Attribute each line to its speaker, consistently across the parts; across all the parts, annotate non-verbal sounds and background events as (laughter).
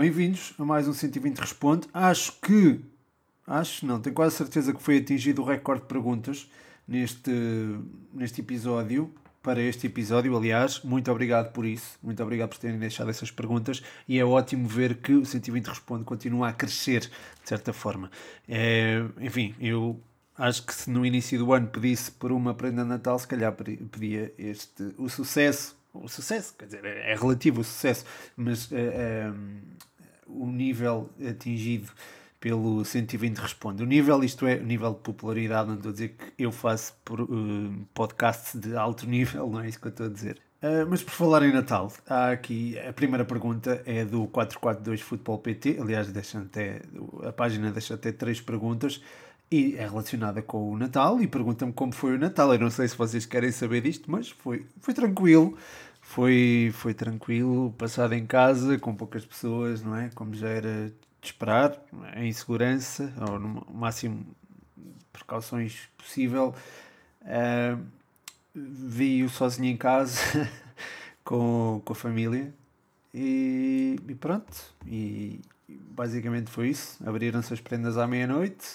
Speaker 1: bem-vindos a mais um 120 Responde. Acho que, acho não, tenho quase certeza que foi atingido o recorde de perguntas neste, neste episódio, para este episódio, aliás. Muito obrigado por isso, muito obrigado por terem deixado essas perguntas e é ótimo ver que o 120 Responde continua a crescer, de certa forma. É, enfim, eu acho que se no início do ano pedisse por uma prenda de Natal, se calhar pedia este, o sucesso, o sucesso, quer dizer, é, é relativo o sucesso, mas é, é, o nível atingido pelo 120 responde. O nível, isto é, o nível de popularidade, não estou a dizer que eu faço por, uh, podcasts de alto nível, não é isso que eu estou a dizer. Uh, mas por falar em Natal, há aqui a primeira pergunta é do 442 Futebol PT, aliás, deixa até, a página deixa até três perguntas e é relacionada com o Natal e pergunta-me como foi o Natal. Eu não sei se vocês querem saber disto, mas foi, foi tranquilo. Foi, foi tranquilo, passado em casa, com poucas pessoas, não é? Como já era de esperar, em segurança, ou no máximo precauções possível. Uh, Vi-o sozinho em casa, (laughs) com, com a família, e, e pronto. E basicamente foi isso. Abriram-se as prendas à meia-noite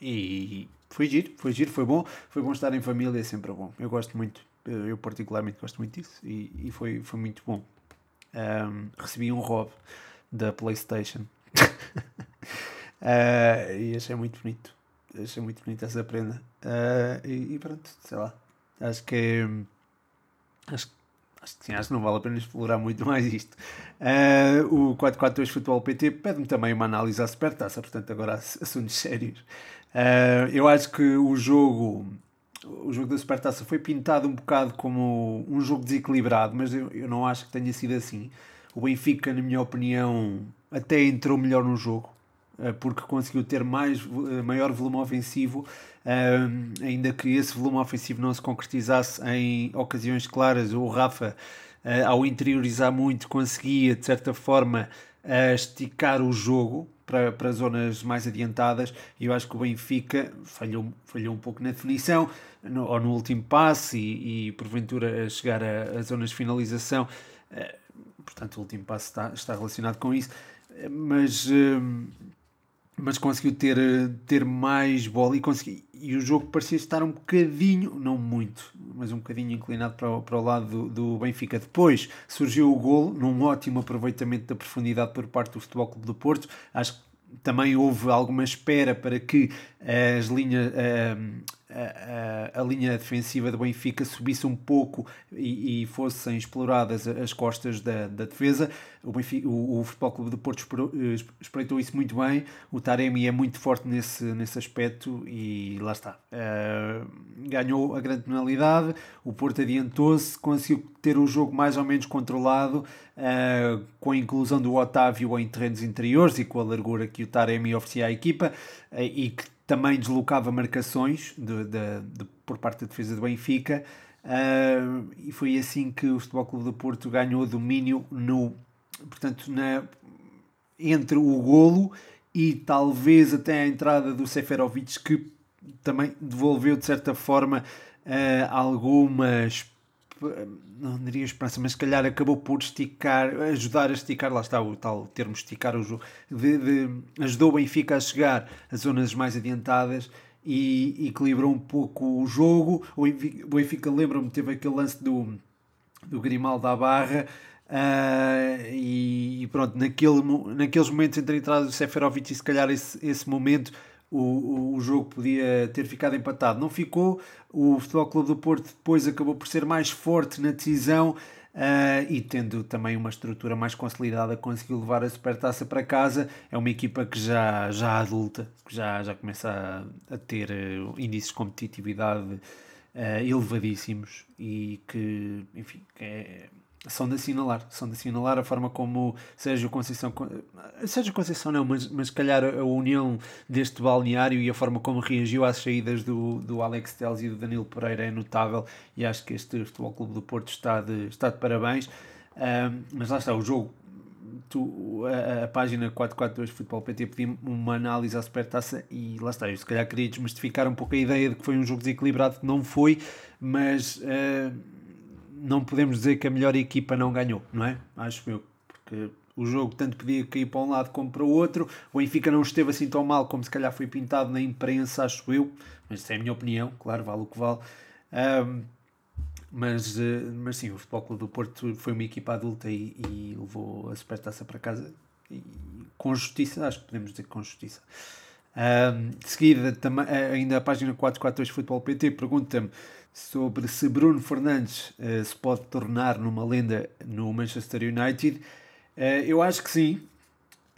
Speaker 1: e foi giro, foi giro, foi bom. Foi bom estar em família, é sempre bom. Eu gosto muito, eu particularmente gosto muito disso e, e foi, foi muito bom. Um, recebi um Rob da PlayStation uh, (laughs) e achei muito bonito. Achei muito bonito essa prenda. Uh, e, e, pronto, sei lá. Acho que acho, acho que sim, acho que não vale a pena explorar muito mais isto. Uh, o 442 Futebol PT pede-me também uma análise à supertaça, portanto, agora (laughs) assuntos sérios. Eu acho que o jogo o jogo da Supertaça foi pintado um bocado como um jogo desequilibrado, mas eu, eu não acho que tenha sido assim. O Benfica, na minha opinião, até entrou melhor no jogo, uh, porque conseguiu ter mais, uh, maior volume ofensivo, ainda que esse volume ofensivo não se concretizasse em ocasiões claras. O Rafa, ao interiorizar muito, conseguia, de certa forma, esticar o jogo para, para zonas mais adiantadas e eu acho que o Benfica falhou, falhou um pouco na definição no, ou no último passe e, porventura a chegar a, a zonas de finalização. Uh, portanto o último passe está, está relacionado com isso. Mas uh, mas conseguiu ter, ter mais bola e, consegui, e o jogo parecia estar um bocadinho, não muito, mas um bocadinho inclinado para o, para o lado do, do Benfica. Depois surgiu o golo, num ótimo aproveitamento da profundidade por parte do Futebol Clube do Porto. Acho que também houve alguma espera para que as linhas, a, a, a, linha defensiva do Benfica subisse um pouco e, e fossem exploradas as costas da, da defesa. O, Benfica, o, o Futebol Clube do Porto eh, espreitou isso muito bem. O Taremi é muito forte nesse, nesse aspecto e lá está. Uh, ganhou a grande penalidade. O Porto adiantou-se, conseguiu ter o jogo mais ou menos controlado uh, com a inclusão do Otávio em terrenos interiores e com a largura que o Taremi oferecia à equipa uh, e que também deslocava marcações de, de, de, por parte da defesa do Benfica uh, e foi assim que o Futebol Clube do Porto ganhou domínio no, portanto, na, entre o golo e talvez até a entrada do Seferovic que também devolveu de certa forma uh, algumas não diria esperança, mas se calhar acabou por esticar, ajudar a esticar, lá está o tal termo esticar o jogo, de, de, ajudou o Benfica a chegar a zonas mais adiantadas e equilibrou um pouco o jogo. O Benfica, lembra-me, teve aquele lance do, do Grimaldo à barra. Uh, e, e, pronto, naquele, naqueles momentos entre a entrada do Seferovic e se calhar esse, esse momento o, o jogo podia ter ficado empatado. Não ficou. O Futebol Clube do Porto depois acabou por ser mais forte na decisão uh, e tendo também uma estrutura mais consolidada, conseguiu levar a supertaça para casa. É uma equipa que já, já adulta, que já, já começa a, a ter uh, índices de competitividade uh, elevadíssimos e que, enfim, que é são de assinalar, são de assinalar a forma como Sérgio Conceição, Sérgio Conceição não, mas, mas calhar a união deste balneário e a forma como reagiu às saídas do, do Alex Teles e do Danilo Pereira é notável e acho que este Futebol Clube do Porto está de, está de parabéns, um, mas lá está, o jogo Tu, a, a, página 442 Futebol PT pediu uma análise à supertaça e lá está, eu se calhar queria desmistificar um pouco a ideia de que foi um jogo desequilibrado, que não foi, mas uh, não podemos dizer que a melhor equipa não ganhou, não é? Acho eu, porque o jogo tanto podia cair para um lado como para o outro. O Benfica não esteve assim tão mal como se calhar foi pintado na imprensa, acho eu, mas isso é a minha opinião, claro, vale o que vale. Um, mas, eh, mas sim, o Futebol Clube do Porto foi uma equipa adulta e, e levou a supertaça para casa e, com justiça, acho que podemos dizer com justiça. Um, de seguida, eh, ainda a página 442 Futebol PT pergunta-me sobre se Bruno Fernandes uh, se pode tornar numa lenda no Manchester United. Uh, eu acho que sim,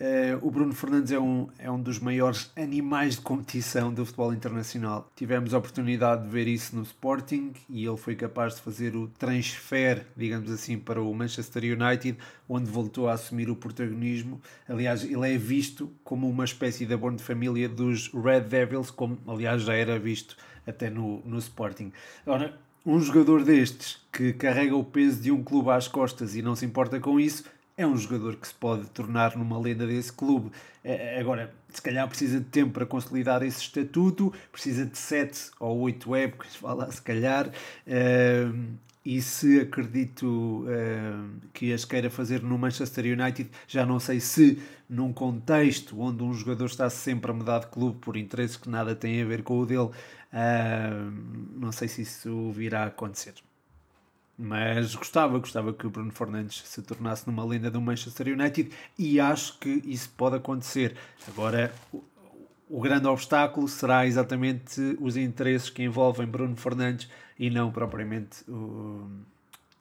Speaker 1: Uh, o Bruno Fernandes é um, é um dos maiores animais de competição do futebol internacional. Tivemos a oportunidade de ver isso no Sporting e ele foi capaz de fazer o transfer, digamos assim, para o Manchester United, onde voltou a assumir o protagonismo. Aliás, ele é visto como uma espécie de abono de família dos Red Devils, como aliás já era visto até no, no Sporting. Ora, um jogador destes que carrega o peso de um clube às costas e não se importa com isso é um jogador que se pode tornar numa lenda desse clube. É, agora, se calhar precisa de tempo para consolidar esse estatuto, precisa de 7 ou 8 épocas, (laughs) lá, se calhar. Uh, e se acredito uh, que as queira fazer no Manchester United, já não sei se num contexto onde um jogador está sempre a mudar de clube por interesses que nada têm a ver com o dele, uh, não sei se isso virá a acontecer. Mas gostava, gostava que o Bruno Fernandes se tornasse numa lenda do Manchester United e acho que isso pode acontecer. Agora, o, o grande obstáculo será exatamente os interesses que envolvem Bruno Fernandes e não propriamente o,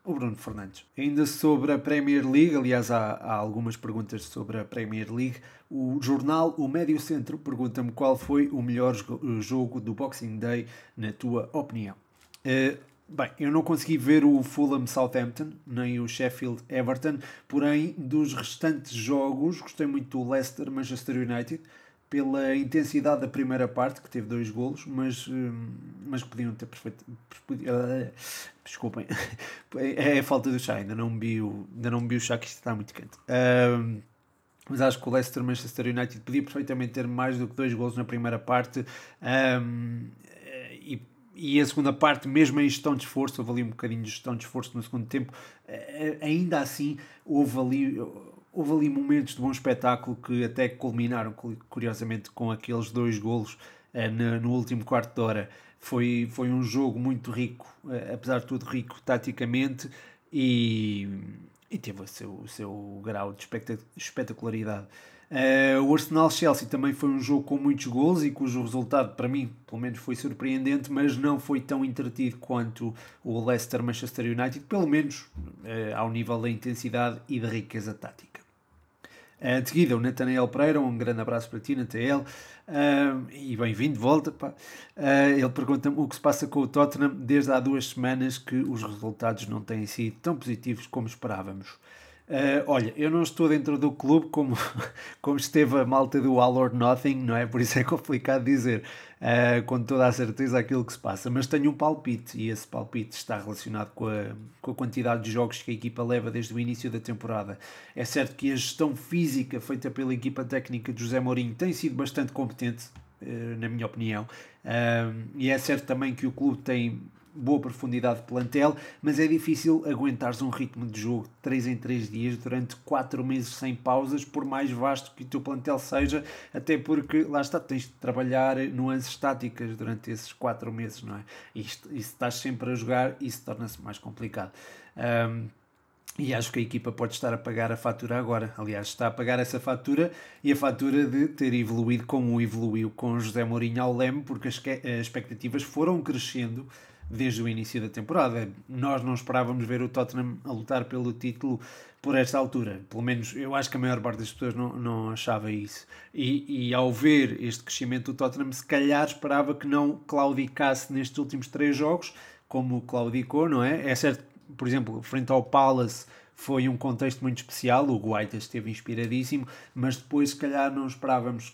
Speaker 1: o Bruno Fernandes. Ainda sobre a Premier League, aliás, há, há algumas perguntas sobre a Premier League. O jornal O Médio Centro pergunta-me qual foi o melhor jogo do Boxing Day, na tua opinião. Uh, Bem, eu não consegui ver o Fulham Southampton, nem o Sheffield Everton, porém, dos restantes jogos, gostei muito do Leicester Manchester United, pela intensidade da primeira parte, que teve dois golos, mas, hum, mas podiam ter perfeito. Uh, desculpem, (laughs) é a falta do chá, ainda não vi o, ainda não vi o chá, que isto está muito quente. Uh, mas acho que o Leicester Manchester United podia perfeitamente ter mais do que dois golos na primeira parte. Um, e e a segunda parte, mesmo em gestão de esforço, houve ali um bocadinho de gestão de esforço no segundo tempo, eh, eh, ainda assim houve ali, houve ali momentos de bom espetáculo que até culminaram, curiosamente, com aqueles dois golos eh, no último quarto de hora. Foi, foi um jogo muito rico, apesar de tudo rico taticamente, e, e teve o seu, o seu grau de espetacularidade. Uh, o Arsenal-Chelsea também foi um jogo com muitos gols e cujo resultado, para mim, pelo menos, foi surpreendente, mas não foi tão entretido quanto o Leicester-Manchester United, pelo menos uh, ao nível da intensidade e da riqueza tática. Uh, de seguida, o Nathaniel Pereira, um grande abraço para ti, Nathaniel, uh, e bem-vindo de volta. Uh, ele pergunta-me o que se passa com o Tottenham desde há duas semanas que os resultados não têm sido tão positivos como esperávamos. Uh, olha, eu não estou dentro do clube como, (laughs) como esteve a malta do All or Nothing, não é? Por isso é complicado dizer uh, com toda a certeza aquilo que se passa, mas tenho um palpite e esse palpite está relacionado com a, com a quantidade de jogos que a equipa leva desde o início da temporada. É certo que a gestão física feita pela equipa técnica de José Mourinho tem sido bastante competente, uh, na minha opinião, e é certo também que o clube tem boa profundidade de plantel, mas é difícil aguentares um ritmo de jogo de 3 em 3 dias durante 4 meses sem pausas, por mais vasto que o teu plantel seja, até porque lá está, tens de trabalhar nuances estáticas durante esses 4 meses, não é? E se estás sempre a jogar, isso torna-se mais complicado. Um, e acho que a equipa pode estar a pagar a fatura agora. Aliás, está a pagar essa fatura e a fatura de ter evoluído como evoluiu com José Mourinho ao Leme, porque as expectativas foram crescendo desde o início da temporada. Nós não esperávamos ver o Tottenham a lutar pelo título por esta altura. Pelo menos eu acho que a maior parte das pessoas não, não achava isso. E, e ao ver este crescimento do Tottenham, se calhar esperava que não claudicasse nestes últimos três jogos, como claudicou, não é? É certo, por exemplo, frente ao Palace foi um contexto muito especial, o Guaita esteve inspiradíssimo, mas depois se calhar não esperávamos.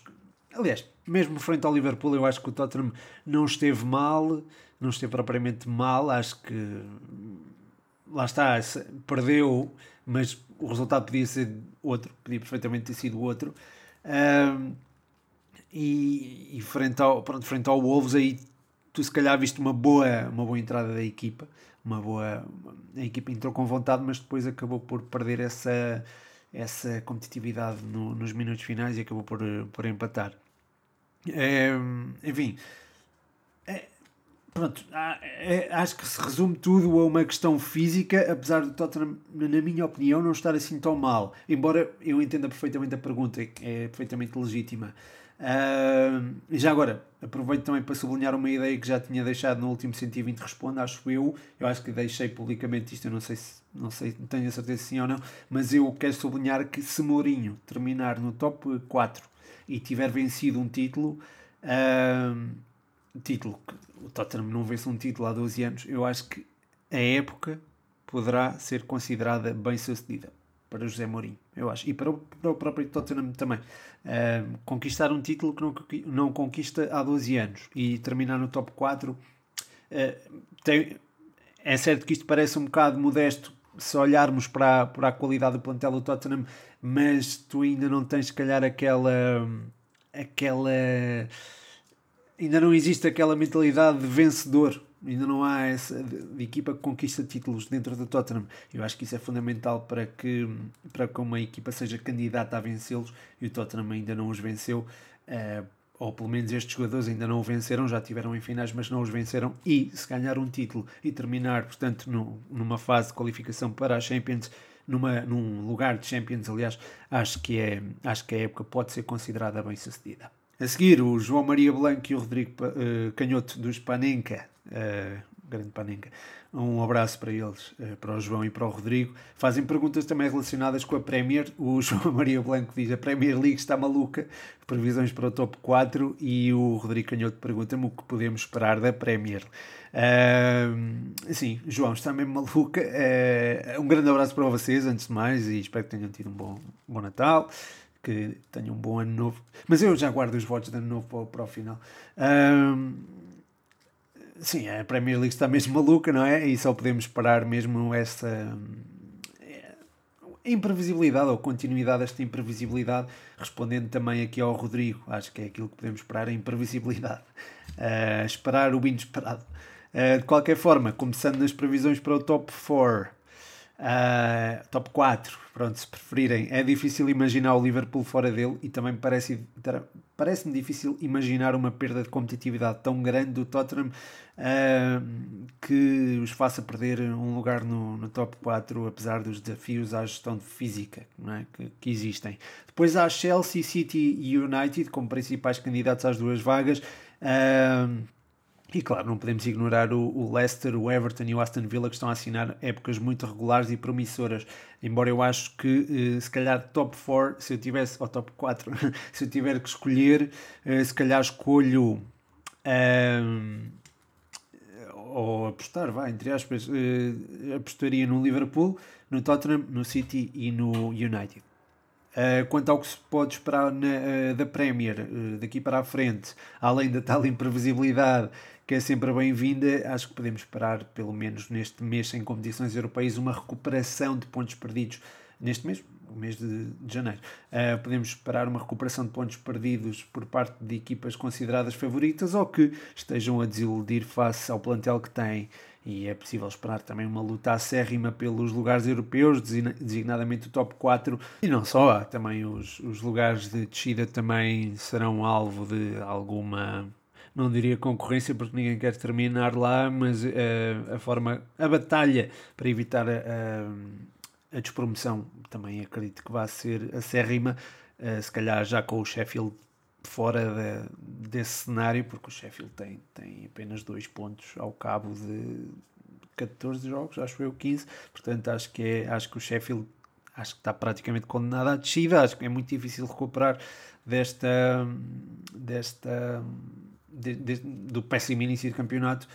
Speaker 1: Aliás, mesmo frente ao Liverpool, eu acho que o Tottenham não esteve mal, não esteve propriamente mal, acho que lá está, perdeu, mas o resultado podia ser outro, podia perfeitamente ter sido outro. Um, e, e, frente, ao, pronto, frente ao Wolves, aí tu se calhar viste uma boa, uma boa entrada da equipa, uma boa, a equipa entrou com vontade, mas depois acabou por perder essa essa competitividade no, nos minutos finais e acabou por, por empatar. É, enfim, pronto, é, acho que se resume tudo a uma questão física, apesar do Tottenham, na minha opinião, não estar assim tão mal. Embora eu entenda perfeitamente a pergunta, é perfeitamente legítima. Uh, já agora, aproveito também para sublinhar uma ideia que já tinha deixado no último 120 Responde, acho eu. Eu acho que deixei publicamente isto, eu não sei se não sei, tenho a certeza se sim ou não, mas eu quero sublinhar que se Mourinho terminar no top 4 e tiver vencido um título, uh, título o Tottenham não vence um título há 12 anos, eu acho que a época poderá ser considerada bem sucedida para José Mourinho, eu acho, e para o, para o próprio Tottenham também. Uh, conquistar um título que não, não conquista há 12 anos e terminar no top 4 uh, tem, é certo que isto parece um bocado modesto se olharmos para, para a qualidade do plantel do Tottenham, mas tu ainda não tens, se calhar, aquela. aquela. Ainda não existe aquela mentalidade de vencedor ainda não há essa de, equipa que conquista títulos dentro do Tottenham. Eu acho que isso é fundamental para que, para que uma equipa seja candidata a vencê-los e o Tottenham ainda não os venceu. Uh, ou pelo menos estes jogadores ainda não o venceram, já tiveram em finais, mas não os venceram. E se ganhar um título e terminar, portanto, no, numa fase de qualificação para a Champions, numa, num lugar de Champions, aliás, acho que, é, acho que a época pode ser considerada bem sucedida. A seguir, o João Maria Blanco e o Rodrigo uh, Canhoto dos Panenka, uh, grande Panenka, um abraço para eles, uh, para o João e para o Rodrigo. Fazem perguntas também relacionadas com a Premier. O (laughs) João Maria Blanco diz: a Premier League está maluca, previsões para o top 4. E o Rodrigo Canhoto pergunta-me o que podemos esperar da Premier. Uh, sim, João, está mesmo maluca. Uh, um grande abraço para vocês, antes de mais, e espero que tenham tido um bom, bom Natal que tenham um bom ano novo. Mas eu já guardo os votos de ano novo para, para o final. Um, sim, a Premier League está mesmo maluca, não é? E só podemos esperar mesmo essa eh, imprevisibilidade ou continuidade desta imprevisibilidade, respondendo também aqui ao Rodrigo. Acho que é aquilo que podemos esperar, a imprevisibilidade. Uh, esperar o inesperado. Uh, de qualquer forma, começando nas previsões para o top 4. Uh, top 4, pronto, se preferirem. É difícil imaginar o Liverpool fora dele e também parece, parece-me difícil imaginar uma perda de competitividade tão grande do Tottenham uh, que os faça perder um lugar no, no, top 4, apesar dos desafios à gestão física é? que, que, existem. Depois há Chelsea, City e United como principais candidatos às duas vagas. Uh, e claro, não podemos ignorar o, o, Leicester, o Everton e o Aston Villa que estão a assinar épocas muito regulares e promissoras. Embora eu acho que eh, se calhar top 4, se eu tivesse, ou top 4, (laughs) se eu tiver que escolher, eh, se calhar escolho um, ou apostar, vai, entre aspas, eh, apostaria no Liverpool, no Tottenham, no City e no United. Uh, quanto ao que se pode esperar na, uh, da Premier uh, daqui para a frente, além da tal imprevisibilidade que é sempre bem-vinda. Acho que podemos esperar, pelo menos neste mês sem competições europeias, uma recuperação de pontos perdidos neste mês, mês de, de janeiro. Uh, podemos esperar uma recuperação de pontos perdidos por parte de equipas consideradas favoritas ou que estejam a desiludir face ao plantel que têm. E é possível esperar também uma luta acérrima pelos lugares europeus, designadamente o top 4. E não só, também os, os lugares de descida também serão alvo de alguma não diria concorrência porque ninguém quer terminar lá, mas uh, a forma, a batalha para evitar a, a, a despromoção também acredito que vai ser acérrima, uh, se calhar já com o Sheffield fora de, desse cenário, porque o Sheffield tem, tem apenas dois pontos ao cabo de 14 jogos, acho eu 15, portanto acho que, é, acho que o Sheffield acho que está praticamente condenado à descida, acho que é muito difícil recuperar desta, desta de, de, do péssimo início de campeonato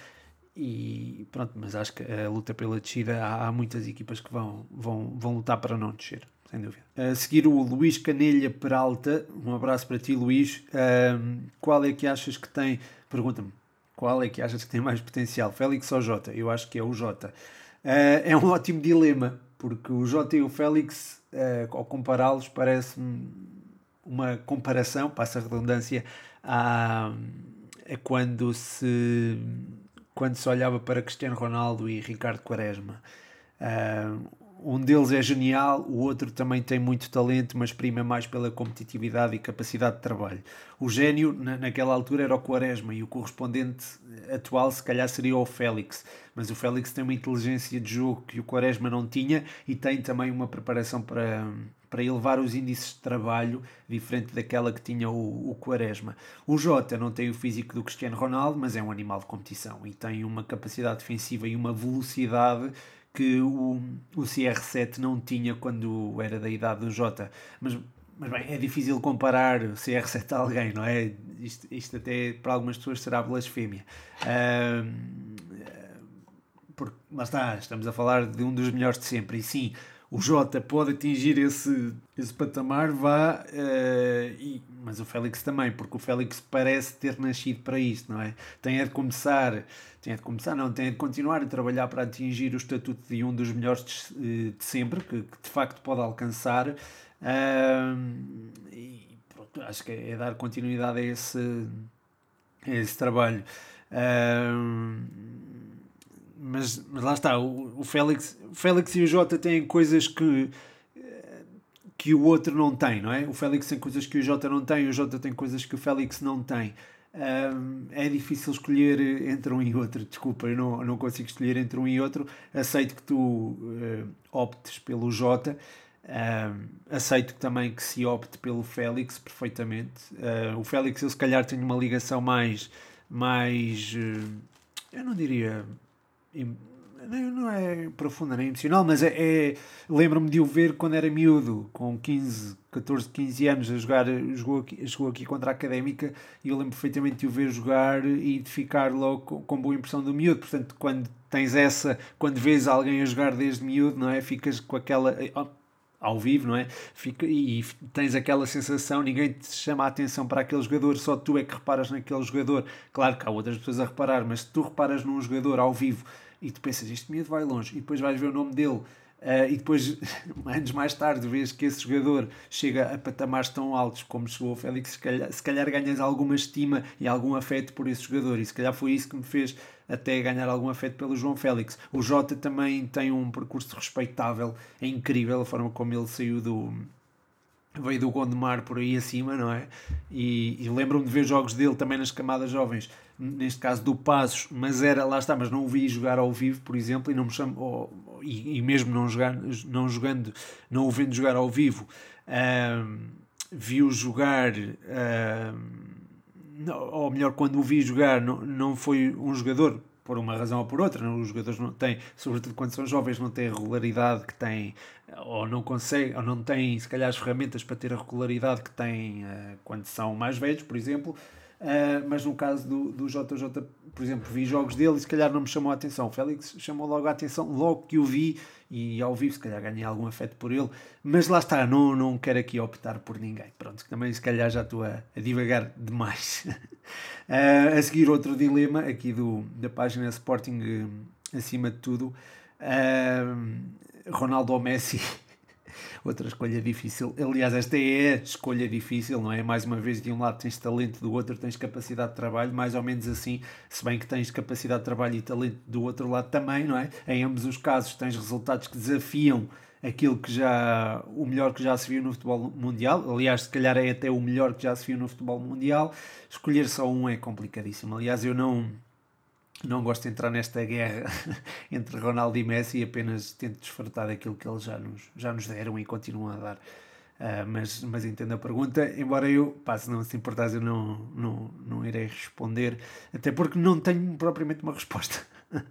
Speaker 1: e pronto, mas acho que a luta pela descida há, há, muitas equipas que vão, vão, vão lutar para não descer, sem dúvida. A seguir o Luís Canelha Peralta, um abraço para ti Luís, um, qual é que achas que tem, pergunta-me, qual é que achas que tem mais potencial, Félix ou Jota? Eu acho que é o Jota. Uh, é um (laughs) ótimo dilema, porque o Jota e o Félix, uh, ao compará-los, parece-me uma comparação, passa a redundância, a é quando se, quando se olhava para Cristiano Ronaldo e Ricardo Quaresma. Uh, um deles é genial, o outro também tem muito talento, mas prima mais pela competitividade e capacidade de trabalho. O gênio, na, naquela altura, era o Quaresma e o correspondente atual, se calhar, seria o Félix. Mas o Félix tem uma inteligência de jogo que o Quaresma não tinha e tem também uma preparação para, para elevar os índices de trabalho diferente daquela que tinha o, o Quaresma. O Jota não tem o físico do Cristiano Ronaldo, mas é um animal de competição e tem uma capacidade defensiva e uma velocidade que o, o CR7 não tinha quando era da idade do Jota. Mas, mas bem, é difícil comparar o CR7 a alguém, não é? Isto, isto até para algumas pessoas será blasfémia. Uh, porque, lá está, estamos a falar de um dos melhores de sempre. E sim, o Jota pode atingir esse, esse patamar, vá, uh, e, mas o Félix também, porque o Félix parece ter nascido para isto, não é? Tem é de começar, tem é de começar, não, tem é de continuar a trabalhar para atingir o estatuto de um dos melhores de, de sempre, que, que, de facto pode alcançar, uh, e pronto, acho que é dar continuidade a esse, a esse trabalho. Mas, mas lá está, o, o, Félix, o Félix e o Jota têm coisas que, que o outro não tem, não é? O Félix tem coisas que o Jota não tem, o Jota tem coisas que o Félix não tem. Um, é difícil escolher entre um e outro, desculpa, eu não, não consigo escolher entre um e outro. Aceito que tu uh, optes pelo Jota, um, aceito também que se opte pelo Félix perfeitamente. Uh, o Félix, eu se calhar tenho uma ligação mais, mais uh, eu não diria não é profunda nem emocional, mas é, é lembro-me de o ver quando era miúdo, com 15, 14, 15 anos, a jogar, jogou aqui, jogou aqui contra a Académica e eu lembro perfeitamente de o ver jogar e de ficar logo com, com boa impressão do miúdo. Portanto, quando tens essa, quando vês alguém a jogar desde miúdo, não é? Ficas com aquela ao vivo, não é? Fica, e tens aquela sensação, ninguém te chama a atenção para aquele jogador, só tu é que reparas naquele jogador. Claro que há outras pessoas a reparar, mas se tu reparas num jogador ao vivo e tu pensas, este miúdo vai longe, e depois vais ver o nome dele Uh, e depois, (laughs) anos mais tarde, vês que esse jogador chega a patamares tão altos como chegou o Félix, se calhar, se calhar ganhas alguma estima e algum afeto por esse jogador. E se calhar foi isso que me fez até ganhar algum afeto pelo João Félix. O Jota também tem um percurso respeitável, é incrível a forma como ele saiu do, veio do Gondomar por aí acima, não é? E, e lembro-me de ver jogos dele também nas camadas jovens, neste caso do Passos, mas era, lá está, mas não o vi jogar ao vivo, por exemplo, e não me chamo, e, e, mesmo não, jogar, não jogando, não o vendo jogar ao vivo, vi-o jogar, ou melhor, quando o vi jogar, não, não foi um jogador por uma razão ou por outra. Os jogadores não têm, sobretudo quando são jovens, não têm a regularidade que têm, ou não conseguem, ou não têm, se calhar, as ferramentas para ter a regularidade que têm uh, quando são mais velhos, por exemplo. Uh, mas no caso do, do JJ, por exemplo, vi jogos dele e se calhar não me chamou a atenção. O Félix chamou logo a atenção, logo que o vi e ao vivo, se calhar ganhei algum afeto por ele. Mas lá está, não, não quero aqui optar por ninguém. Pronto, também se calhar já estou a, a divagar demais. uh, (laughs) a seguir, outro dilema aqui do, da página Sporting uh, acima de tudo. Ronaldo ou Messi (laughs) outra escolha difícil. Aliás, esta é a escolha difícil, não é? Mais uma vez, de um lado tens talento, do outro tens capacidade de trabalho, mais ou menos assim, se bem que tens capacidade de trabalho e talento do outro lado também, não é? Em ambos os casos tens resultados que desafiam aquilo que já o melhor que já se viu no futebol mundial aliás se calhar é até o melhor que já se viu no futebol mundial escolher só um é complicadíssimo aliás eu não não gosto de entrar nesta guerra (laughs) entre Ronaldo e Messi apenas tento desfrutar daquilo que eles já nos, já nos deram e continuam a dar. Uh, mas, mas entendo a pergunta, embora eu, pá, se não se importares, eu não, não, não irei responder, até porque não tenho propriamente uma resposta. (laughs)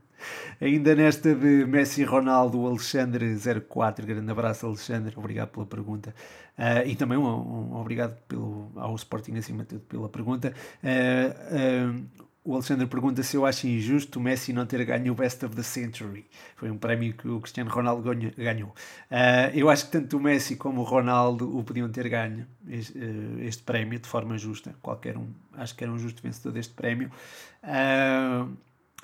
Speaker 1: Ainda nesta de Messi Ronaldo, Alexandre04, grande abraço, Alexandre, obrigado pela pergunta. Uh, e também um, um, obrigado pelo, ao Sporting acima de tudo pela pergunta. Uh, o Alexandre pergunta se eu acho injusto o Messi não ter ganho o Best of the Century. Foi um prémio que o Cristiano Ronaldo ganhou. Uh, eu acho que tanto o Messi como o Ronaldo o podiam ter ganho este, uh, este, prémio de forma justa. Qualquer um, acho que era um justo vencedor deste prémio. Uh,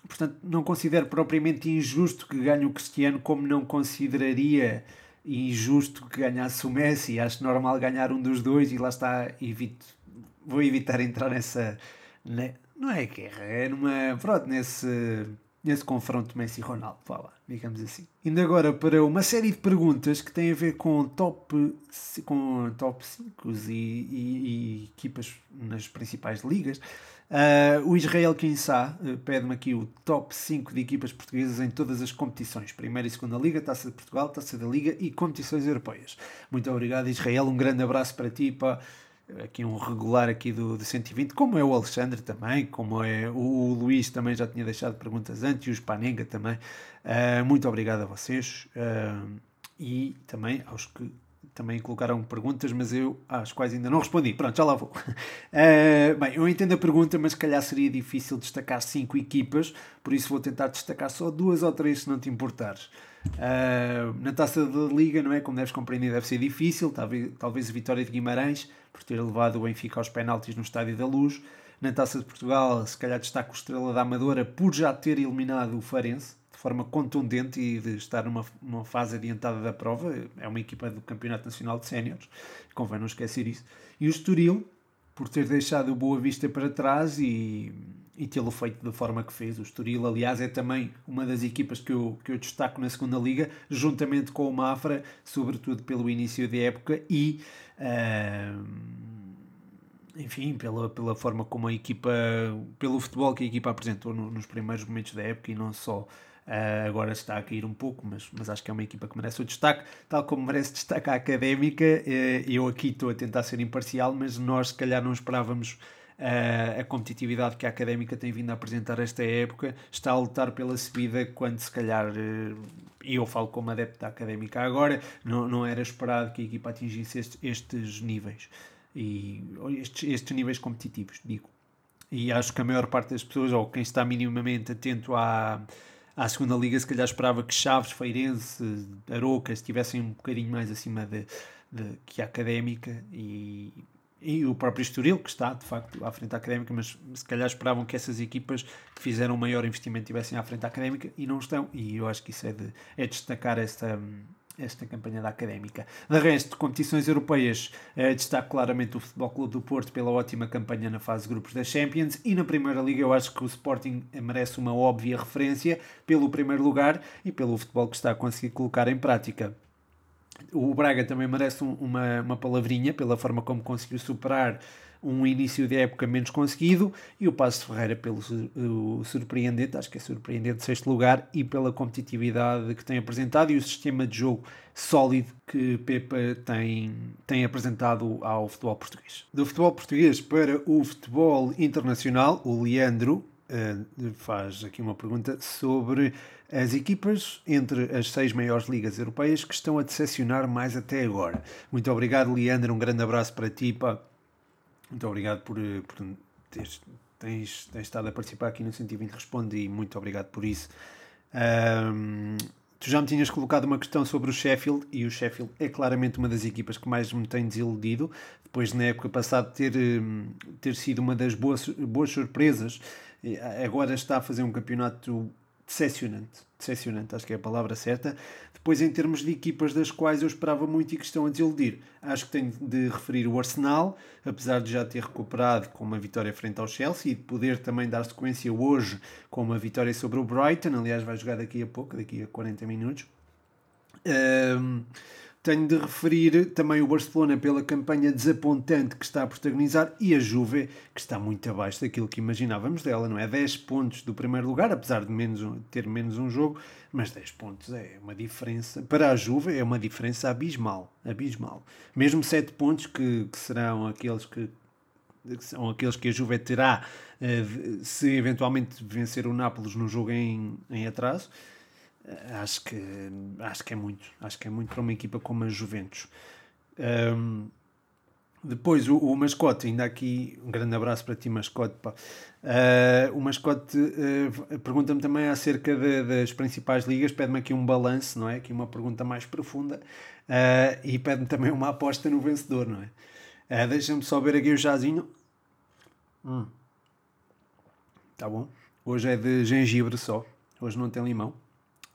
Speaker 1: portanto, não considero propriamente injusto que ganhe o Cristiano, como não consideraria injusto que ganhasse o Messi. Acho normal ganhar um dos dois e lá está, evito, vou evitar entrar nessa. Não é guerra, é numa. Pronto, nesse, nesse confronto Messi-Ronaldo, vá lá, digamos assim. Indo agora para uma série de perguntas que têm a ver com top, com top 5 e, e, e equipas nas principais ligas. Uh, o Israel Kinsá uh, pede-me aqui o top 5 de equipas portuguesas em todas as competições. Primeira e segunda liga, Taça de Portugal, Taça da Liga e competições europeias. Muito obrigado Israel, um grande abraço para ti, para aqui um regular aqui do, do 120, como é o Alexandre também, como é o, o Luís também já tinha deixado perguntas antes, e o Spanenga também. Uh, muito obrigado a vocês e também aos que também colocaram perguntas, mas eu às quais ainda não respondi. Pronto, já lá vou. Uh, bem, eu entendo a pergunta, mas se calhar seria difícil destacar cinco equipas, por isso vou tentar destacar só duas ou três, se não te importares. Uh, na taça da Liga, não é? Como deves compreender, deve ser difícil. Talvez, talvez a vitória de Guimarães, por ter levado o Benfica aos penaltis no Estádio da Luz. Na taça de Portugal, se calhar destaco o Estrela da Amadora por já ter eliminado o Farense de forma contundente e de estar numa, numa fase adiantada da prova. É uma equipa do Campeonato Nacional de Séniores, convém não esquecer isso. E o Estoril, por ter deixado o Boa Vista para trás e, e tê-lo feito da forma que fez. O Estoril, aliás, é também uma das equipas que eu, que eu destaco na segunda Liga, juntamente com o Mafra, sobretudo pelo início da época e. Uh, enfim, pela, pela forma como a equipa, pelo futebol que a equipa apresentou no, nos primeiros momentos da época e não só Uh, agora está a cair um pouco, mas, mas acho que é uma equipa que merece o destaque, tal como merece destaque a académica. Uh, eu aqui estou a tentar ser imparcial, mas nós se calhar não esperávamos uh, a competitividade que a académica tem vindo a apresentar esta época. Está a lutar pela subida quando se calhar. e eu falo como adepto da académica agora, não, não era esperado que a equipa atingisse estes, estes níveis e estes, estes níveis competitivos, digo. E acho que a maior parte das pessoas, ou quem está minimamente atento à, à segunda liga, se calhar esperava que Chaves, Feirense, Aroca estivessem um bocadinho mais acima de, de, que a Académica e, e o próprio Estoril, que está de facto à frente da Académica, mas se calhar esperavam que essas equipas que fizeram um maior investimento estivessem à frente da Académica e não estão, e eu acho que isso é de é destacar esta esta campanha da Académica. De resto, competições europeias, eh, destaco claramente o Futebol Clube do Porto pela ótima campanha na fase de grupos da Champions e na Primeira Liga eu acho que o Sporting merece uma óbvia referência pelo primeiro lugar e pelo futebol que está a conseguir colocar em prática. O Braga também merece um, uma, uma palavrinha pela forma como conseguiu superar um início de época menos conseguido e o Passo Ferreira pelo surpreendente, acho que é surpreendente sexto lugar e pela competitividade que tem apresentado e o sistema de jogo sólido que Pepa tem, tem apresentado ao futebol português. Do futebol português para o futebol internacional, o Leandro uh, faz aqui uma pergunta sobre as equipas entre as seis maiores ligas europeias que estão a decepcionar mais até agora. Muito obrigado, Leandro. Um grande abraço para ti. Pá. Muito obrigado por, eh, por teres, tens, tens estado a participar aqui no 120 Responde e muito obrigado por isso. Um, tu já me tinhas colocado uma questão sobre o Sheffield e o Sheffield é claramente uma das equipas que mais me tem desiludido. Depois, na época passada, ter, hum, ter sido uma das boas, boas surpresas, agora está a fazer um campeonato decepcionante. Decepcionante, acho que é a palavra certa. Depois, em termos de equipas das quais eu esperava muito e que estão a desiludir, acho que tenho de referir o Arsenal, apesar de já ter recuperado com uma vitória frente ao Chelsea e de poder também dar sequência hoje com uma vitória sobre o Brighton. Aliás, vai jogar daqui a pouco, daqui a 40 minutos. Um, tenho de referir também o Barcelona pela campanha desapontante que está a protagonizar e a Juve, que está muito abaixo daquilo que imaginávamos dela, não é? 10 pontos do primeiro lugar, apesar de menos, ter menos um jogo, mas 10 pontos é uma diferença. Para a Juve é uma diferença abismal. abismal. Mesmo 7 pontos, que, que serão aqueles que, são aqueles que a Juve terá uh, se eventualmente vencer o Nápoles no jogo em, em atraso acho que acho que é muito acho que é muito para uma equipa como a Juventus. Um, depois o, o, mascote ainda aqui um grande abraço para ti mascote uh, o mascote uh, pergunta-me também acerca de, das principais ligas pede-me aqui um balanço não é? Aqui uma pergunta mais profunda uh, e pede-me também uma aposta no vencedor não é? Deixa-me só ver aqui o chazinho hum. tá bom. Hoje é de gengibre só. Hoje não tem limão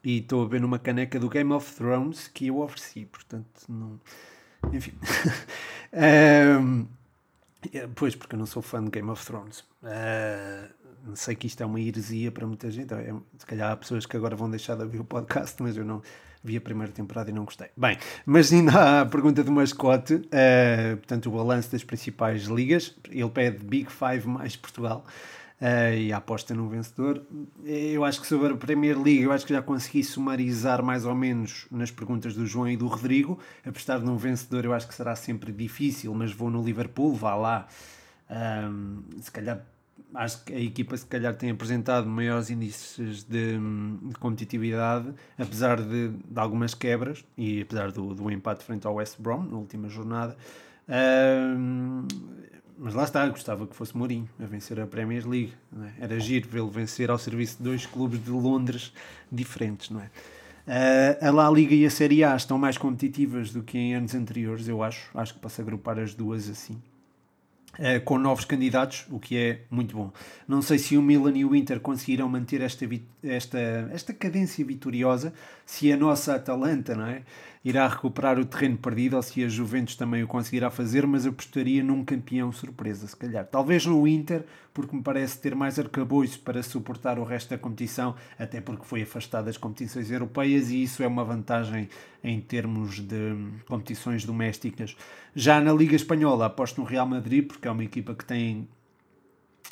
Speaker 1: e estou a ver numa caneca do Game of Thrones que eu ofereci, portanto, não. Enfim. (laughs) um, pois, porque eu não sou fã de Game of Thrones. Uh, sei que isto é uma heresia para muita gente. É, se calhar há pessoas que agora vão deixar de ouvir o podcast, mas eu não vi a primeira temporada e não gostei. Bem, mas ainda à pergunta do mascote, uh, portanto, o balanço das principais ligas. Ele pede Big Five mais Portugal. Uh, e a aposta no vencedor. Eu acho que sobre a Premier League, eu acho que já consegui sumarizar mais ou menos nas perguntas do João e do Rodrigo. Apostar num vencedor eu acho que será sempre difícil, mas vou no Liverpool, vá lá. Um, se calhar acho que a equipa se calhar tem apresentado maiores índices de, de competitividade, apesar de, de, algumas quebras e apesar do, do empate frente ao West Brom na última jornada. Um, mas lá está, gostava que fosse Mourinho a vencer a Premier League. É? Era giro vê-lo vencer ao serviço de dois clubes de Londres diferentes, não é? Uh, a La Liga e a Série A estão mais competitivas do que em anos anteriores, eu acho. Acho que posso agrupar as duas assim. Uh, com novos candidatos, o que é muito bom. Não sei se o Milan e o Inter conseguirão manter esta, esta, esta cadência vitoriosa, se a nossa Atalanta, não é? irá recuperar o terreno perdido ou se a Juventus também o conseguirá fazer, mas apostaria num campeão surpresa, se calhar. Talvez no Inter, porque me parece ter mais arcabouço para suportar o resto da competição, até porque foi afastado das competições europeias e isso é uma vantagem em termos de competições domésticas. Já na Liga Espanhola, aposto no Real Madrid, porque é uma equipa que tem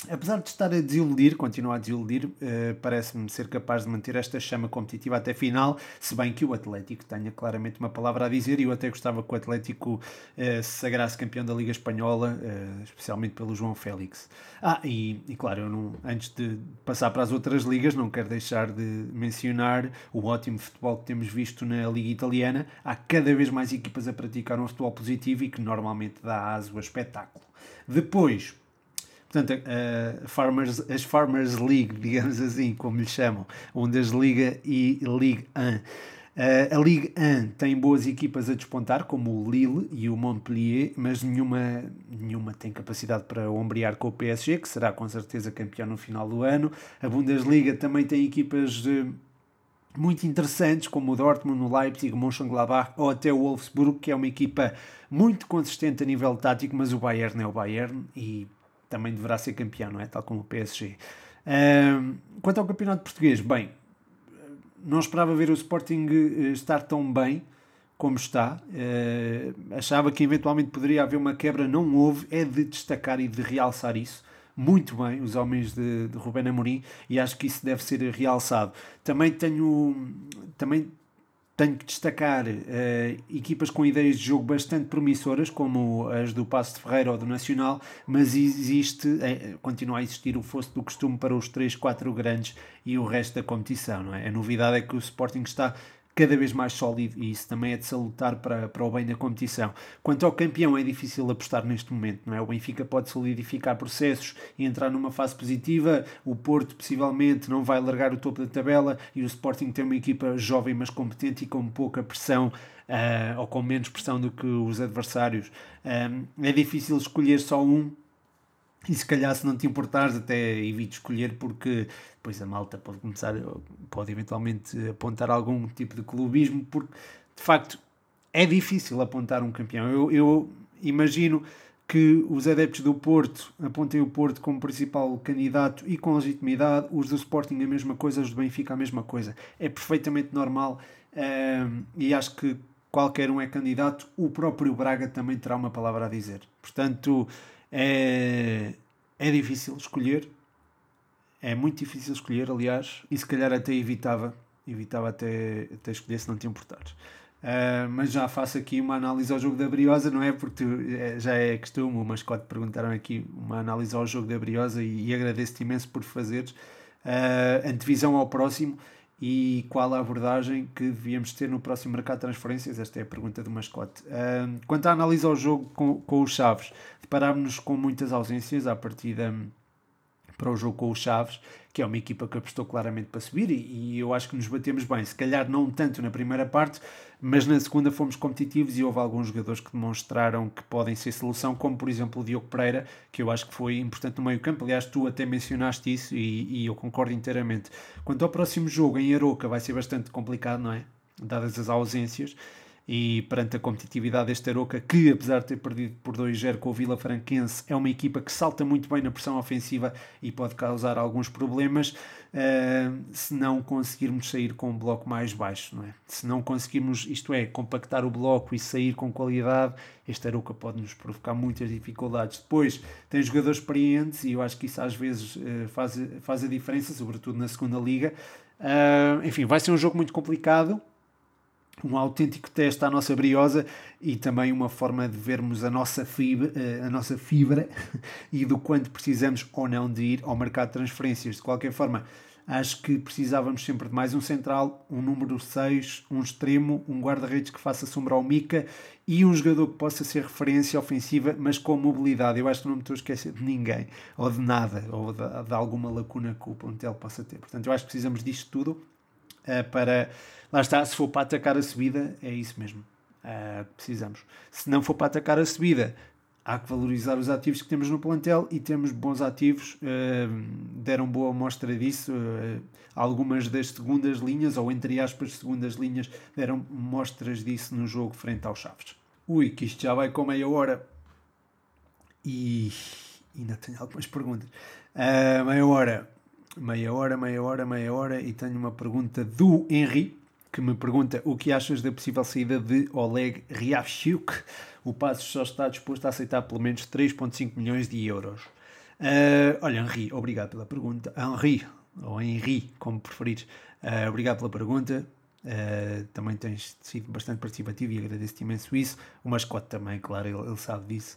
Speaker 1: apesar de estar a desiludir, continua a desiludir, uh, parece-me ser capaz de manter esta chama competitiva até final, se bem que o Atlético tenha claramente uma palavra a dizer e eu até gostava que o Atlético uh, se sagrasse campeão da Liga Espanhola, uh, especialmente pelo João Félix. Ah, e, e, claro, não, antes de passar para as outras ligas, não quero deixar de mencionar o ótimo futebol que temos visto na Liga Italiana. Há cada vez mais equipas a praticar um futebol positivo e que normalmente dá aso a espetáculo. Depois, Portanto, a, Farmers, as Farmers League, digamos assim, como lhe chamam, Bundesliga e Ligue 1. Uh, a Ligue 1 tem boas equipas a despontar, como o Lille e o Montpellier, mas nenhuma, nenhuma tem capacidade para ombrear com o PSG, que será com certeza campeão no final do ano. A Bundesliga também tem equipas uh, muito interessantes, como o Dortmund, o Leipzig, o Mönchengladbach ou até o Wolfsburg, que é uma equipa muito consistente a nível tático, mas o Bayern é o Bayern e também deverá ser campeão, não é? Tal como o PSG. Uh, quanto ao campeonato português, bem, não esperava ver o Sporting eh, estar tão bem como está. Uh, achava que eventualmente poderia haver uma quebra, não houve. É de destacar e de realçar isso. Muito bem, os homens de, de Rubén Amorim, e acho que isso deve ser realçado. Também tenho, também tenho que destacar uh, equipas com ideias de jogo bastante promissoras, como as do Passo de Ferreira ou do Nacional, mas existe, uh, continua a existir o fosso do costume para os 3, 4 grandes e o resto da competição. Não é? A novidade é que o Sporting está cada vez mais sólido e isso também é de salutar para, para o bem da competição. Quanto ao campeão, é difícil apostar neste momento, não é? O Benfica pode solidificar processos e entrar numa fase positiva, o Porto possivelmente não vai largar o topo da tabela e o Sporting tem uma equipa jovem mas competente e com pouca pressão uh, ou com menos pressão do que os adversários. Um, é difícil escolher só um, e se calhar, se não te importares, até evite escolher, porque depois a malta pode começar, pode eventualmente apontar algum tipo de clubismo, porque de facto é difícil apontar um campeão. Eu, eu imagino que os adeptos do Porto apontem o Porto como principal candidato e com legitimidade, os do Sporting a mesma coisa, os do Benfica a mesma coisa. É perfeitamente normal um, e acho que qualquer um é candidato, o próprio Braga também terá uma palavra a dizer. Portanto, é, é difícil escolher, é muito difícil escolher, aliás, e se calhar até evitava, evitava até, até escolher se não te importares. Uh, mas já faço aqui uma análise ao jogo da Briosa, não é? Porque é, já é costume, o mascote perguntaram aqui uma análise ao jogo da Briosa e, e agradeço-te imenso por fazeres. Uh, antevisão ao próximo e qual a abordagem que devíamos ter no próximo mercado de transferências? Esta é a pergunta do mascote. Uh, quanto à análise ao jogo com, com os Chaves, deparámos-nos com muitas ausências à partida para o jogo com os Chaves, que é uma equipa que apostou claramente para subir e, eu acho que nos batemos bem. Se calhar não tanto na primeira parte, mas na segunda fomos competitivos e houve alguns jogadores que demonstraram que podem ser solução, como por exemplo o Diogo Pereira, que eu acho que foi importante no meio campo. Aliás, tu até mencionaste isso e, e eu concordo inteiramente. Quanto ao próximo jogo em Aroca, vai ser bastante complicado, não é? Dadas as ausências. E perante a competitividade deste Aroca, que apesar de ter perdido por 2-0 com o Vila Franquense, é uma equipa que salta muito bem na pressão ofensiva e pode causar alguns problemas uh, se não conseguirmos sair com um bloco mais baixo, não é? Se não conseguirmos, isto é, compactar o bloco e sair com qualidade, este Aroca pode nos provocar muitas dificuldades. Depois, tem jogadores experientes e eu acho que isso às vezes uh, faz, faz a diferença, sobretudo na segunda liga. Uh, enfim, vai ser um jogo muito complicado um autêntico teste à nossa briosa e também uma forma de vermos a nossa fibra, eh, a nossa fibra (laughs) e do quanto precisamos ou não de ir ao mercado de transferências. De qualquer forma, acho que precisávamos sempre de mais um central, um número 6, um extremo, um guarda-redes que faça sombra ao Mica e um jogador que possa ser referência ofensiva, mas com mobilidade. Eu acho que não me estou a esquecer de ninguém, ou de nada, ou de, de alguma lacuna que o plantel possa ter. Portanto, eu acho que precisamos disto tudo uh, para lá está, se for para atacar a subida, é isso mesmo. Uh, precisamos. Se não for para atacar a subida, há que valorizar os ativos que temos no plantel e temos bons ativos, uh, deram boa mostra disso. Uh, algumas das segundas linhas, ou entre aspas, segundas linhas, deram mostras disso no jogo frente aos Chaves. Ui, que isto já vai com meia hora e ainda tenho algumas perguntas. Uh, meia hora, meia hora, meia hora, meia hora, e tenho uma pergunta do Henri que me pergunta o que achas da possível saída de Oleg Ryavchuk. O Passos só está disposto a aceitar pelo menos 3,5 milhões de euros. Uh, olha, Henri, obrigado pela pergunta. Henri, ou Henri, como preferires. Uh, obrigado pela pergunta. Uh, também tens sido bastante participativo e agradeço-te imenso isso. O mascote também, claro, ele, ele sabe disso.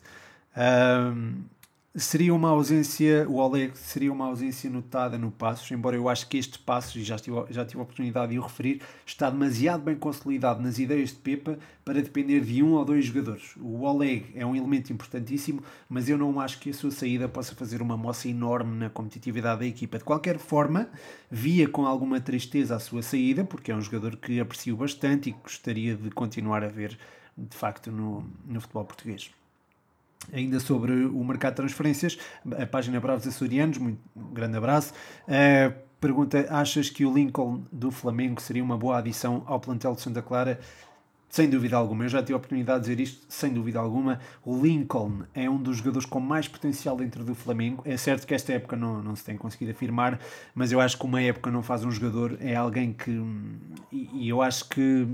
Speaker 1: Seria uma ausência, o Oleg seria uma ausência notada no Passos, embora eu acho que este Passos, e já tive, já tive a oportunidade de o referir, está demasiado bem consolidado nas ideias de Pepa para depender de um ou dois jogadores. O Oleg é um elemento importantíssimo, mas eu não acho que a sua saída possa fazer uma moça enorme na competitividade da equipa. De qualquer forma, via com alguma tristeza a sua saída, porque é um jogador que aprecio bastante e gostaria de continuar a ver de facto no, no futebol português. Ainda sobre o mercado de transferências, a página Bravos Açorianos, muito, um grande abraço. Uh, pergunta: achas que o Lincoln do Flamengo seria uma boa adição ao plantel de Santa Clara? Sem dúvida alguma, eu já tive a oportunidade de dizer isto, sem dúvida alguma. O Lincoln é um dos jogadores com mais potencial dentro do Flamengo. É certo que esta época não, não se tem conseguido afirmar, mas eu acho que uma época não faz um jogador, é alguém que. E, e eu acho que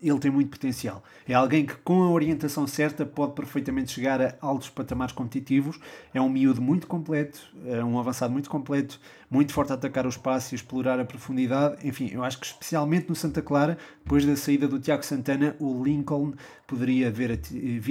Speaker 1: ele tem muito potencial. É alguém que, com a orientação certa, pode perfeitamente chegar a altos patamares competitivos. É um miúdo muito completo, é um avançado muito completo, muito forte a atacar o espaço e explorar a profundidade. Enfim, eu acho que, especialmente no Santa Clara, depois da saída do Tiago Santana, o Lincoln poderia vir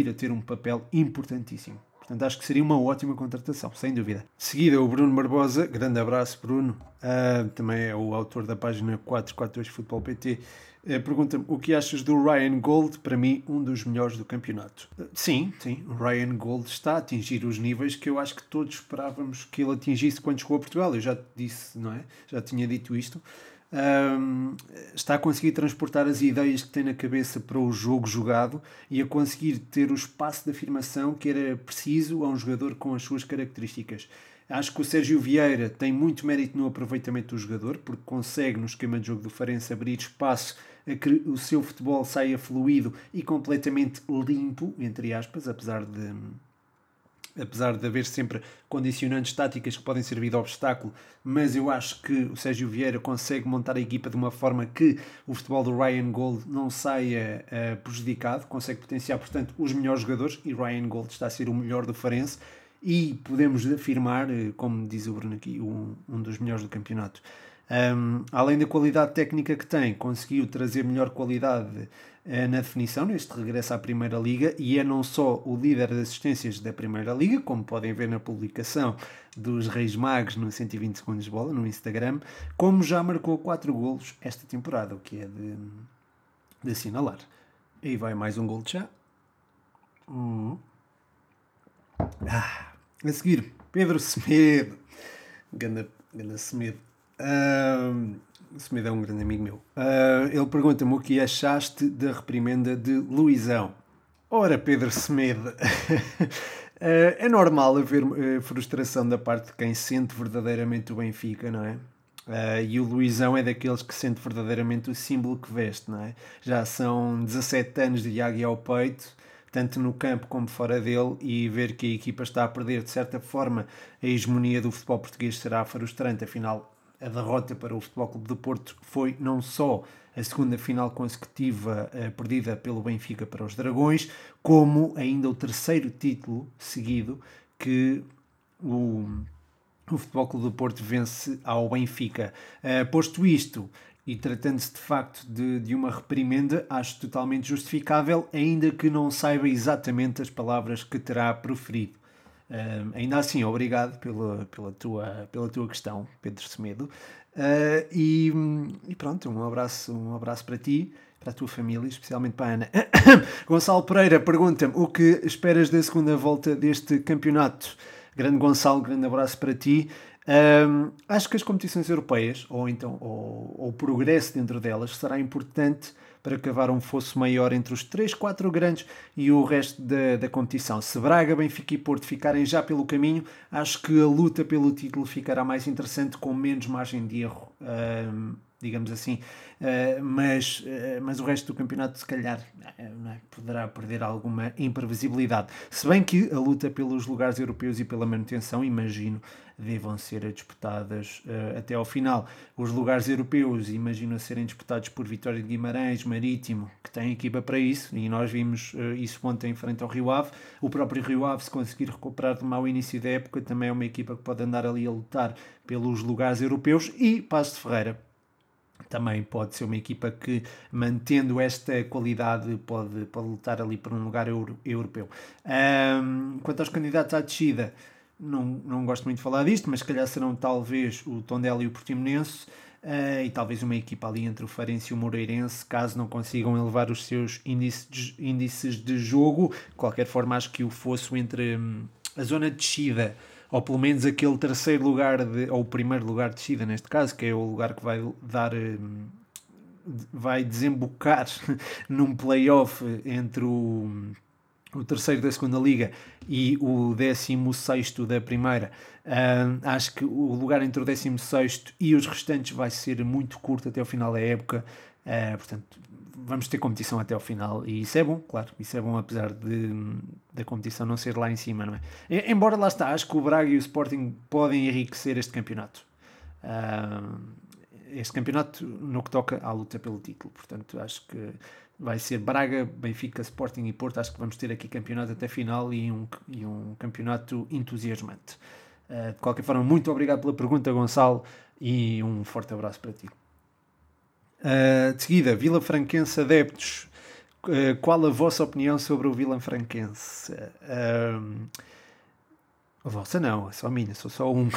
Speaker 1: a, ter um papel importantíssimo. Portanto, acho que seria uma ótima contratação, sem dúvida. De seguida, o Bruno Barbosa, grande abraço, Bruno, uh, também é o autor da página 442 Futebol PT. Uh, Pergunta-me o que achas do Ryan Gold, para mim, um dos melhores do campeonato. Uh, sim, sim, o Ryan Gold está a atingir os níveis que eu acho que todos esperávamos que ele atingisse quando chegou a Portugal. Eu já disse, não é? Já tinha dito isto um, está a conseguir transportar as ideias que tem na cabeça para o jogo jogado e a conseguir ter o espaço de afirmação que era preciso a um jogador com as suas características. Acho que o Sérgio Vieira tem muito mérito no aproveitamento do jogador, porque consegue, no esquema de jogo do Farense, abrir espaço a que o seu futebol saia fluido e completamente limpo, entre aspas, apesar de apesar de haver sempre condicionantes táticas que podem servir de obstáculo, mas eu acho que o Sérgio Vieira consegue montar a equipa de uma forma que o futebol do Ryan Gold não saia uh, prejudicado, consegue potenciar, portanto, os melhores jogadores, e Ryan Gold está a ser o melhor do Farense, e podemos afirmar, eh, como diz o Bruno aqui, um, um dos melhores do campeonato. Um, além da qualidade técnica que tem, conseguiu trazer melhor qualidade na definição neste regresso à Primeira Liga e é não só o líder de assistências da Primeira Liga, como podem ver na publicação dos Reis Magos no 120 segundos de bola no Instagram, como já marcou 4 golos esta temporada, o que é de, de assinalar. Aí vai mais um gol de chá. Hum. Ah, a seguir, Pedro Semedo. Ganda, ganda Semedo. Uh, Semedo é um grande amigo meu. Uh, ele pergunta-me o que achaste da reprimenda de Luizão. Ora, Pedro Semedo, uh, (laughs) é normal haver uh, frustração da parte de quem sente verdadeiramente o Benfica, não é? Uh, e o Luizão é daqueles que sente verdadeiramente o símbolo que veste, não é? Já são 17 anos de águia ao peito, tanto no campo como fora dele, e ver que a equipa está a perder, de certa forma, a hegemonia do futebol português será frustrante. Afinal, a derrota para o Futebol Clube do Porto foi não só a segunda final consecutiva uh, perdida pelo Benfica para os Dragões, como ainda o terceiro título seguido que o o Futebol Clube do Porto vence ao Benfica. Uh, posto isto, e tratando-se de facto de, de uma reprimenda, acho totalmente justificável, ainda que não saiba exatamente as palavras que terá proferido. Uh, ainda assim, obrigado pela, pela, tua, pela tua questão, Pedro Semedo. Uh, e, e, pronto, um abraço, um abraço para ti, para a tua família, especialmente para a Ana. (coughs) Gonçalo Pereira pergunta-me o que esperas da segunda volta deste campeonato. Grande Gonçalo, grande abraço para ti. Um, acho que as competições europeias, ou então ou, ou o progresso dentro delas, será importante para cavar um fosso maior entre os 3, 4 grandes e o resto da, da competição. Se Braga, Benfica e Porto ficarem já pelo caminho, acho que a luta pelo título ficará mais interessante com menos margem de erro. Um, digamos assim, uh, mas, uh, mas o resto do campeonato, se calhar, uh, poderá perder alguma imprevisibilidade. Se bem que a luta pelos lugares europeus e pela manutenção, imagino, devam ser disputadas até ao final. Os lugares europeus, imagino, a serem disputados por Vitória de Guimarães, Marítimo, que tem equipa para isso, e nós vimos isso ontem em frente ao Rio Ave. O próprio Rio Ave, se conseguir recuperar de mau início da época, também é uma equipa que pode andar ali a lutar pelos lugares europeus. E Passo de Ferreira, também pode ser uma equipa que, mantendo esta qualidade, pode, pode lutar ali por um lugar euro, europeu. Um, quanto aos candidatos à descida, não, não gosto muito de falar disto, mas se calhar serão talvez o Tondela e o Portimonense. Uh, e talvez uma equipa ali entre o Farense e o Moreirense, caso não consigam elevar os seus índices, índices de jogo. De qualquer forma, acho que o fosso entre hum, a zona de descida ou pelo menos aquele terceiro lugar, de, ou o primeiro lugar de descida neste caso, que é o lugar que vai dar. Hum, vai desembocar (laughs) num playoff entre o, o terceiro da segunda liga e o décimo sexto da primeira. Uh, acho que o lugar entre o décimo sexto e os restantes vai ser muito curto até o final da época. Uh, portanto, vamos ter competição até ao final e isso é bom, claro, isso é bom apesar de da competição não ser lá em cima, não é? Embora lá está, acho que o Braga e o Sporting podem enriquecer este campeonato. Uh, este campeonato no que toca à luta pelo título, portanto acho que vai ser Braga, Benfica, Sporting e Porto, acho que vamos ter aqui campeonato até final e um, e um campeonato entusiasmante. Uh, de qualquer forma, muito obrigado pela pergunta, Gonçalo, e um forte abraço para ti. Uh, de seguida, Vila Franquense Adeptos. Uh, qual a vossa opinião sobre o Vila Franquense? Uh, a vossa não, é só a minha, sou só um.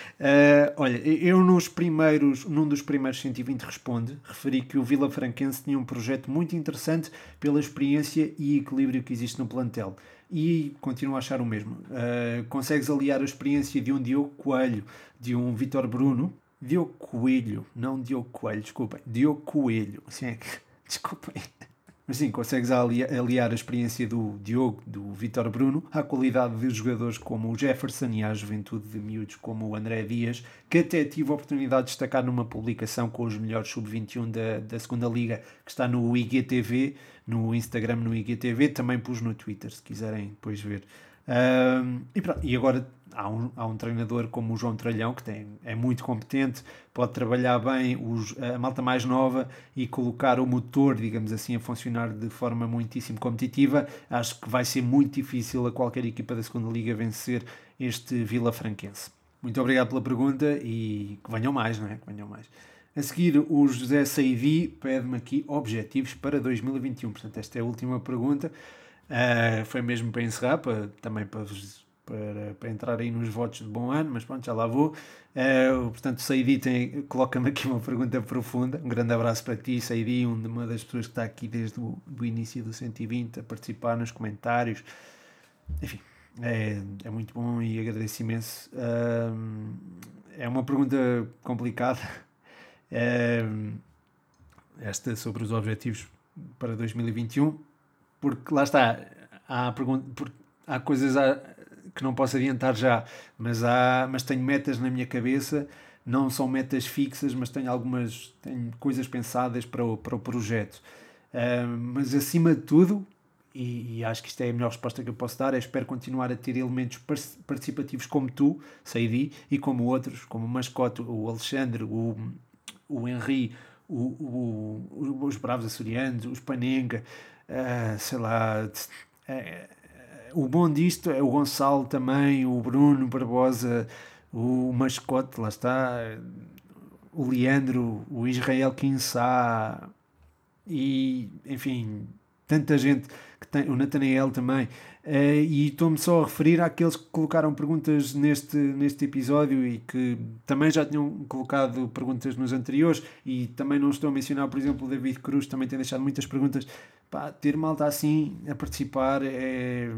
Speaker 1: (laughs) olha, eu nos primeiros, num dos primeiros 120 responde, referi que o Vila Franquense tinha um projeto muito interessante pela experiência e equilíbrio que existe no plantel. E continuo a achar o mesmo. consegues aliar a experiência de um Diogo Coelho, de um Vitor Bruno, Diogo Coelho, não Diogo Coelho, desculpem, Diogo Coelho, assim é que, (laughs) desculpem. Mas sim, consegues aliar, a experiência do Diogo, do Vitor Bruno, à qualidade de jogadores como o Jefferson e à juventude de miúdos como o André Dias, que até tive a oportunidade de destacar numa publicação com os melhores sub-21 da, da segunda Liga, que está no IGTV, no Instagram, no IGTV, também pus no Twitter, se quiserem depois ver. Um, e, pronto, e agora há um, há um treinador como o João Tralhão, que tem, é muito competente, pode trabalhar bem os, a malta mais nova e colocar o motor, digamos assim, a funcionar de forma muitíssimo competitiva. Acho que vai ser muito difícil a qualquer equipa da segunda Liga vencer este Vila Franquense. Muito obrigado pela pergunta e que venham mais, não é? Que venham mais. A seguir, o José Saidi pede-me aqui objetivos para 2021. Portanto, esta é a última pergunta. Uh, foi mesmo para encerrar, para, também para para, para entrar aí nos votos de bom ano, mas pronto, já lá vou. Uh, portanto, Saidi coloca-me aqui uma pergunta profunda. Um grande abraço para ti, Saidi, uma das pessoas que está aqui desde o do início do 120 a participar nos comentários. Enfim, é, é muito bom e agradeço imenso. Uh, é uma pergunta complicada. Uh, esta sobre os objetivos para 2021, porque lá está, há, pergunta, há coisas que não posso adiantar já, mas, há, mas tenho metas na minha cabeça não são metas fixas, mas tenho algumas tenho coisas pensadas para o, para o projeto. Uh, mas acima de tudo, e, e, acho que isto é a melhor resposta que eu posso dar, é espero continuar a ter elementos participativos como tu, Saidi, e como outros, como o Mascote, o Alexandre, o, o Henri, o, o, os Bravos Açorianos, os Panenga, uh, sei lá, uh, o bom disto é o Gonçalo também, o Bruno Barbosa, o Mascote, lá está, o Leandro, o Israel Kinsá e, enfim, tanta gente que tem, o Nathaniel também. Uh, e estou-me só a referir àqueles que colocaram perguntas neste, neste episódio e que também já tinham colocado perguntas nos anteriores. E também não estou a mencionar, por exemplo, o David Cruz, também tem deixado muitas perguntas. Pá, ter malta assim a participar é,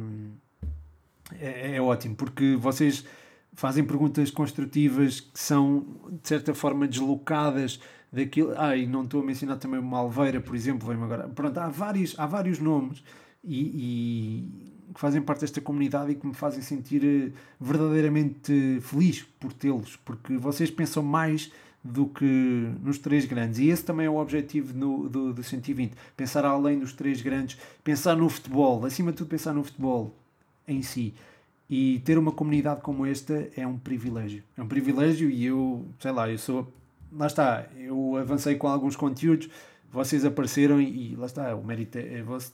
Speaker 1: é, é ótimo, porque vocês fazem perguntas construtivas que são de certa forma deslocadas daquilo. Ah, e não estou a mencionar também o Malveira, por exemplo, vem agora. Pronto, há vários, há vários nomes e, e, que fazem parte desta comunidade e que me fazem sentir eh, verdadeiramente feliz por tê-los, porque vocês pensam mais do que nos três grandes. E esse também é o objetivo no, do, do 120. Pensar além dos três grandes, pensar no futebol, acima de tudo pensar no futebol em si. E ter uma comunidade como esta é um privilégio. É um privilégio e eu, sei lá, eu sou. Lá está, eu avancei com alguns conteúdos, vocês apareceram e, lá está, o mérito é vosso,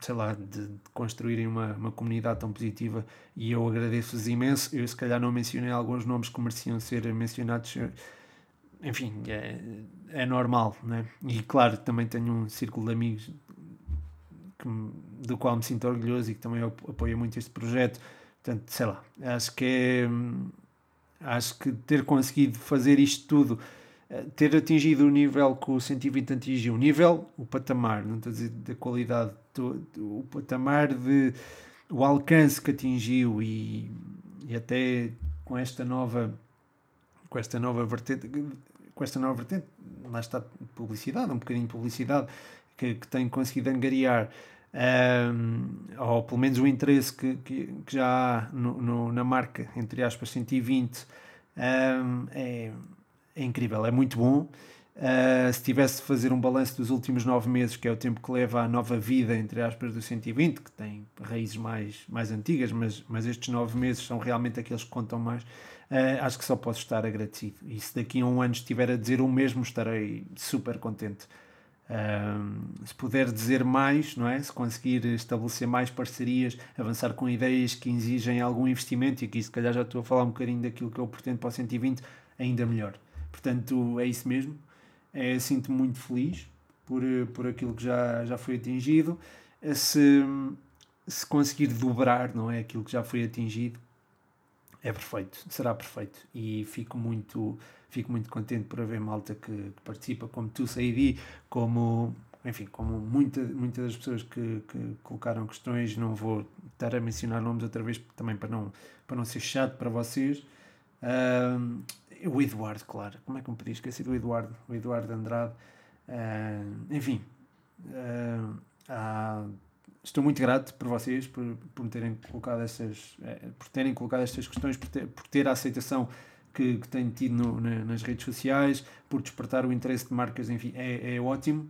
Speaker 1: sei lá, de, de, construírem uma, uma comunidade tão positiva e eu agradeço-vos imenso. Eu, se calhar, não mencionei alguns nomes que mereciam ser mencionados. Enfim, é, é normal, né? E claro, também tenho um círculo de amigos que, do qual me sinto orgulhoso e que também apoia muito este projeto Portanto, sei lá, acho que é, acho que ter conseguido fazer isto tudo, eh, ter atingido o nível que o 120 atingiu, o nível, o patamar, não estou a dizer da qualidade, o patamar de o alcance que atingiu e, e até com esta nova com esta nova vertente com esta nova vertente lá está publicidade, um bocadinho de publicidade que, que tem conseguido angariar um, ou pelo menos o interesse que, que, que já há no, no, na marca, entre aspas, 120, um, é, é incrível, é muito bom. Uh, se tivesse de fazer um balanço dos últimos nove meses, que é o tempo que leva à nova vida, entre aspas, do 120, que tem raízes mais, mais antigas, mas, mas estes nove meses são realmente aqueles que contam mais, uh, acho que só posso estar agradecido. E se daqui a um ano estiver a dizer o mesmo, estarei super contente. Um, se puder dizer mais, não é? se conseguir estabelecer mais parcerias, avançar com ideias que exigem algum investimento, e aqui se calhar já estou a falar um bocadinho daquilo que eu pretendo para o 120, ainda melhor. Portanto, é isso mesmo. É, Sinto-me muito feliz por, por aquilo que já, já foi atingido. Se, se conseguir dobrar não é? aquilo que já foi atingido, é perfeito, será perfeito. E fico muito fico muito contente por haver malta que, que participa, como tu, Saidi, como, enfim, como muita, muitas das pessoas que, que colocaram questões, não vou estar a mencionar nomes outra vez, também para não, para não ser chato para vocês. Uh, o Eduardo, claro, como é que me podia esquecer do Eduardo? O Eduardo Andrade, uh, enfim, uh, estou muito grato por vocês por, por me terem colocado essas eh, por terem colocado estas questões por ter, por ter a aceitação que, que tenho tido no, na, nas redes sociais, por despertar o interesse de marcas, enfim, é, é ótimo.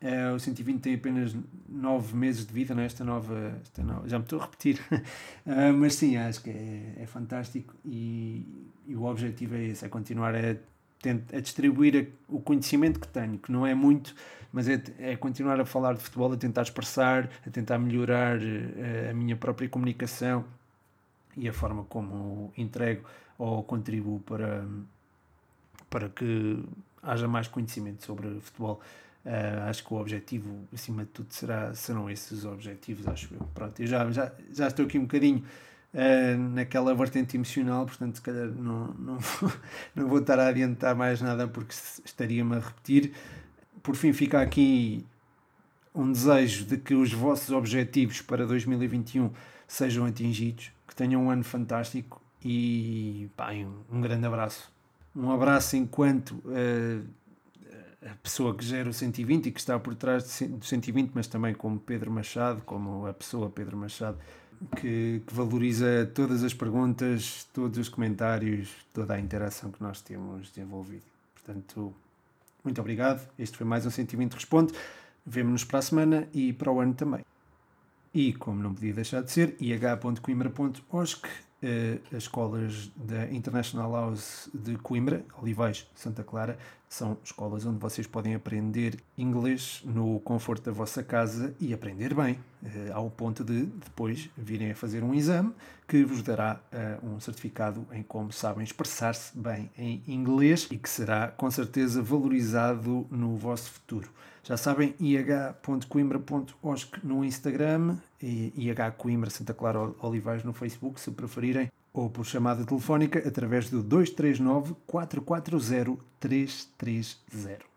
Speaker 1: É, o 120 tem apenas 9 meses de vida, não é? nova, esta nova. Já me estou a repetir, uh, (laughs) mas sim, acho que é, é fantástico e, e, o objetivo é esse: é continuar a, a distribuir o conhecimento que tenho, que não é muito, mas é, é continuar a falar de futebol, a tentar expressar, a tentar melhorar uh, a minha própria comunicação e a forma como entrego ou contribuo para, para que haja mais conhecimento sobre futebol. Uh, acho que o objetivo, acima de tudo, será, serão esses os objetivos, acho eu. Pronto, eu já, já, já estou aqui um bocadinho uh, naquela vertente emocional, portanto, se calhar não, não, (laughs) não vou estar a adiantar mais nada porque estaria-me a repetir. Por fim, fica aqui um desejo de que os vossos objetivos para 2021 sejam atingidos, que tenham um ano fantástico e pá, um grande abraço. Um abraço enquanto uh, a pessoa que gera o 120 e que está por trás do 120, mas também como Pedro Machado, como a pessoa Pedro Machado. que, que, valoriza todas as perguntas, todos os comentários, toda a interação que nós temos desenvolvido. Portanto, muito obrigado. Este foi mais um Sentimento Responde. Vemo-nos para a semana e para o ano também. E, como não podia deixar de ser, ih.coimbra.osc as escolas da International House de Coimbra, Olivais, Santa Clara, são escolas onde vocês podem aprender inglês no conforto da vossa casa e aprender bem, uh, ao ponto de depois virem a fazer um exame que vos dará uh, um certificado em como sabem expressar-se bem em inglês e que será com certeza valorizado no vosso futuro. Já sabem, ih.coimbra.osc no Instagram e IH Coimbra Santa Clara Olivais no Facebook, se preferirem, ou por chamada telefónica através do 239 440 330.